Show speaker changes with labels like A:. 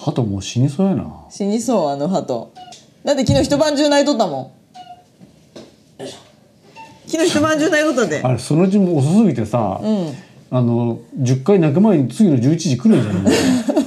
A: 鳩もう死にそうやな。
B: 死にそうあの鳩。だって昨日一晩中泣いとったもん。昨日一晩中泣いとったで。
A: あれそのうちも遅すぎてさ、
B: うん。
A: あの10回泣く前に次の11時来るんじゃない